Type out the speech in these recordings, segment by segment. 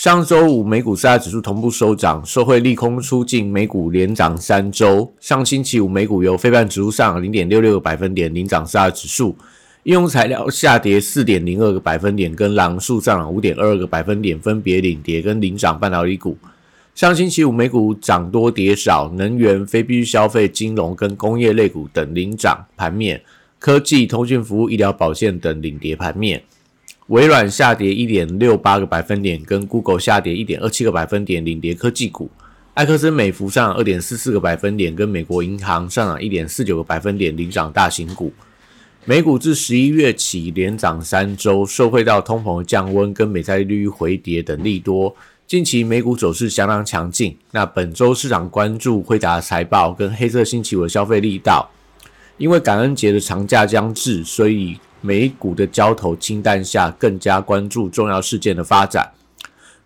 上周五美股四大指数同步收涨，受惠利空出尽，美股连涨三周。上星期五美股由非半指数上零点六六个百分点领涨四大指数，应用材料下跌四点零二个百分点，跟狼数上五点二个百分点，分别领跌跟领涨半导体股。上星期五美股涨多跌少，能源、非必需消费、金融跟工业类股等领涨盘面，科技、通讯服务、医疗保健等领跌盘面。微软下跌一点六八个百分点，跟 Google 下跌一点二七个百分点，领跌科技股。埃克森美孚上二点四四个百分点，跟美国银行上涨一点四九个百分点，领涨大型股。美股自十一月起连涨三周，受惠到通膨降温跟美债利率回跌等利多，近期美股走势相当强劲。那本周市场关注惠达财报跟黑色星期五的消费力道，因为感恩节的长假将至，所以。美股的交投清淡下，更加关注重要事件的发展。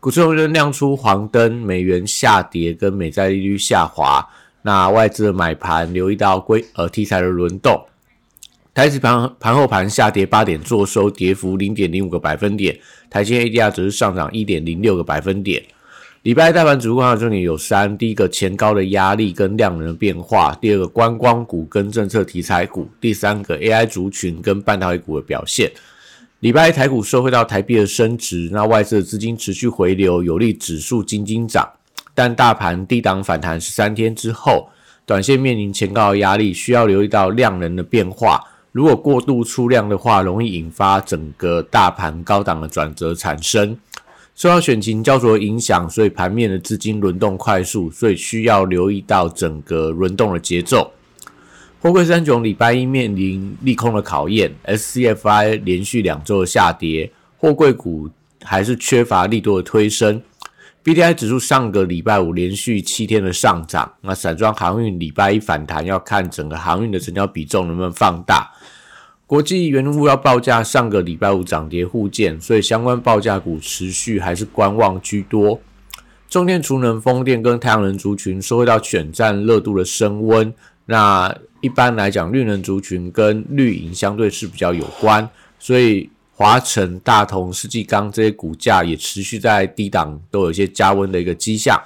股市中亮出黄灯，美元下跌跟美债利率下滑。那外资的买盘留意到规呃题材的轮动。台指盘盘后盘下跌八点，做收跌幅零点零五个百分点。台积 ADR 则是上涨一点零六个百分点。礼拜一大盘主观的重点有三：第一个前高的压力跟量能的变化；第二个观光股跟政策题材股；第三个 AI 族群跟半导体股的表现。礼拜一台股收回到台币的升值，那外资的资金持续回流，有利指数金金涨。但大盘低档反弹十三天之后，短线面临前高的压力，需要留意到量能的变化。如果过度出量的话，容易引发整个大盘高档的转折产生。受到选情焦灼影响，所以盘面的资金轮动快速，所以需要留意到整个轮动的节奏。货柜三雄礼拜一面临利空的考验，SCFI 连续两周的下跌，货柜股还是缺乏力度的推升。BDI 指数上个礼拜五连续七天的上涨，那散装航运礼拜一反弹，要看整个航运的成交比重能不能放大。国际原物料报价上个礼拜五涨跌互见，所以相关报价股持续还是观望居多。中电、储能、风电跟太阳能族群受到选战热度的升温。那一般来讲，绿能族群跟绿营相对是比较有关，所以华晨、大同、世纪钢这些股价也持续在低档都有一些加温的一个迹象。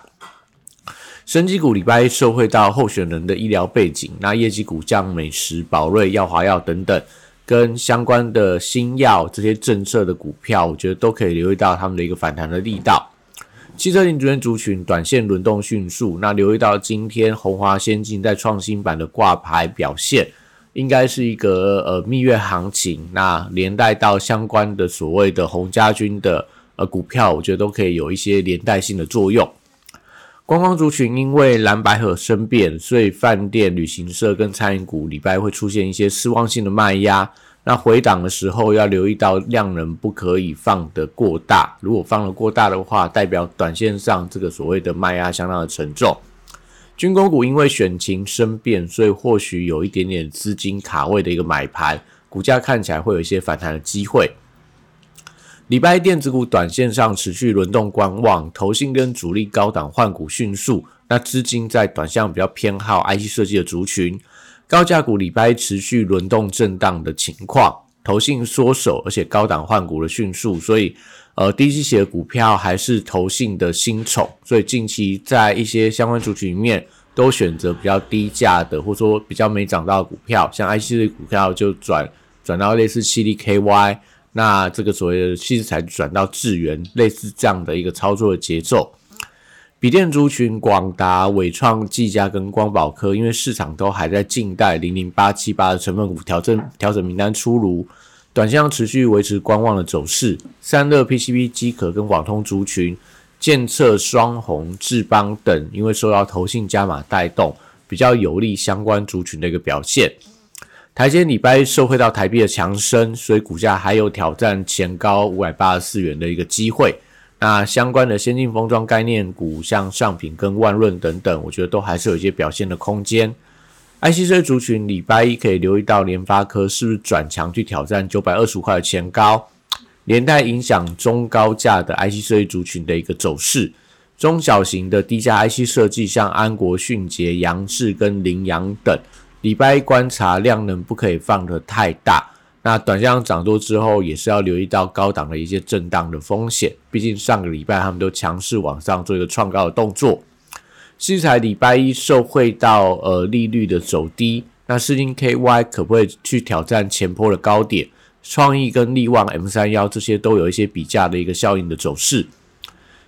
升级股礼拜一受惠到候选人的医疗背景，那业绩股降美食、宝瑞、药华药等等。跟相关的新药这些政策的股票，我觉得都可以留意到他们的一个反弹的力道。汽车零组件族群短线轮动迅速，那留意到今天红华先进在创新版的挂牌表现，应该是一个呃蜜月行情。那连带到相关的所谓的红家军的呃股票，我觉得都可以有一些连带性的作用。观光族群因为蓝白河生变，所以饭店、旅行社跟餐饮股礼拜会出现一些失望性的卖压。那回档的时候要留意到量能不可以放得过大，如果放得过大的话，代表短线上这个所谓的卖压相当的沉重。军工股因为选情生变，所以或许有一点点资金卡位的一个买盘，股价看起来会有一些反弹的机会。礼拜电子股短线上持续轮动观望，投信跟主力高档换股迅速，那资金在短线比较偏好 IC 设计的族群，高价股礼拜持续轮动震荡的情况，投信缩手，而且高档换股的迅速，所以呃低基企的股票还是投信的新宠，所以近期在一些相关族群里面都选择比较低价的，或者说比较没涨到的股票，像 IC 的股票就转转到类似七力 KY。那这个所谓的稀释才转到智源，类似这样的一个操作的节奏。笔电族群广达、伟创、技嘉跟光宝科，因为市场都还在静待零零八七八的成分股调整调整名单出炉，短线持续维持观望的走势。三热 PCB 机壳跟网通族群、建测、双红、智邦等，因为受到投信加码带动，比较有利相关族群的一个表现。台积礼拜受惠到台币的强升，所以股价还有挑战前高五百八十四元的一个机会。那相关的先进封装概念股，像上品跟万润等等，我觉得都还是有一些表现的空间。IC 设族群礼拜一可以留意到联发科是不是转强去挑战九百二十五块的前高，连带影响中高价的 IC 设计族群的一个走势。中小型的低价 IC 设计，像安国、迅捷、杨志跟羚羊等，礼拜一观察量能不可以放得太大。那短线涨多之后，也是要留意到高档的一些震荡的风险。毕竟上个礼拜他们都强势往上做一个创高的动作。西材礼拜一受惠到呃利率的走低，那世金 KY 可不可以去挑战前坡的高点？创意跟利旺 M 三幺这些都有一些比价的一个效应的走势。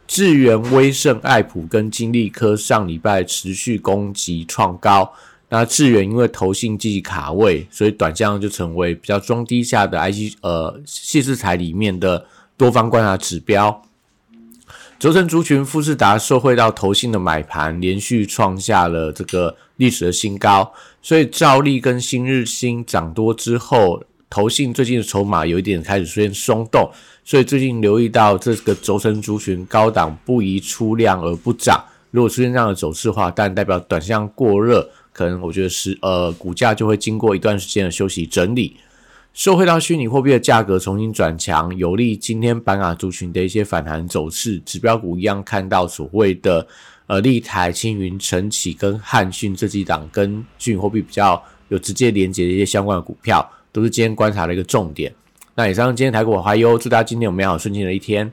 智源、威盛、爱普跟金利科上礼拜持续攻击创高。那智源因为投信积极卡位，所以短降就成为比较中低下的 IC 呃细制材里面的多方观察指标。轴承族群富士达受惠到投信的买盘，连续创下了这个历史的新高。所以兆利跟新日新涨多之后，投信最近的筹码有一点开始出现松动，所以最近留意到这个轴承族群高档不宜出量而不涨。如果出现这样的走势的话，但代表短向过热。可能我觉得是呃，股价就会经过一段时间的休息整理，受惠到虚拟货币的价格重新转强，有利今天板卡族群的一些反弹走势。指标股一样看到所谓的呃，立台、青云、晨起跟汉讯这几档跟虚拟货币比较有直接连接的一些相关的股票，都是今天观察的一个重点。那以上今天台股华优，祝大家今天有美好顺境的一天。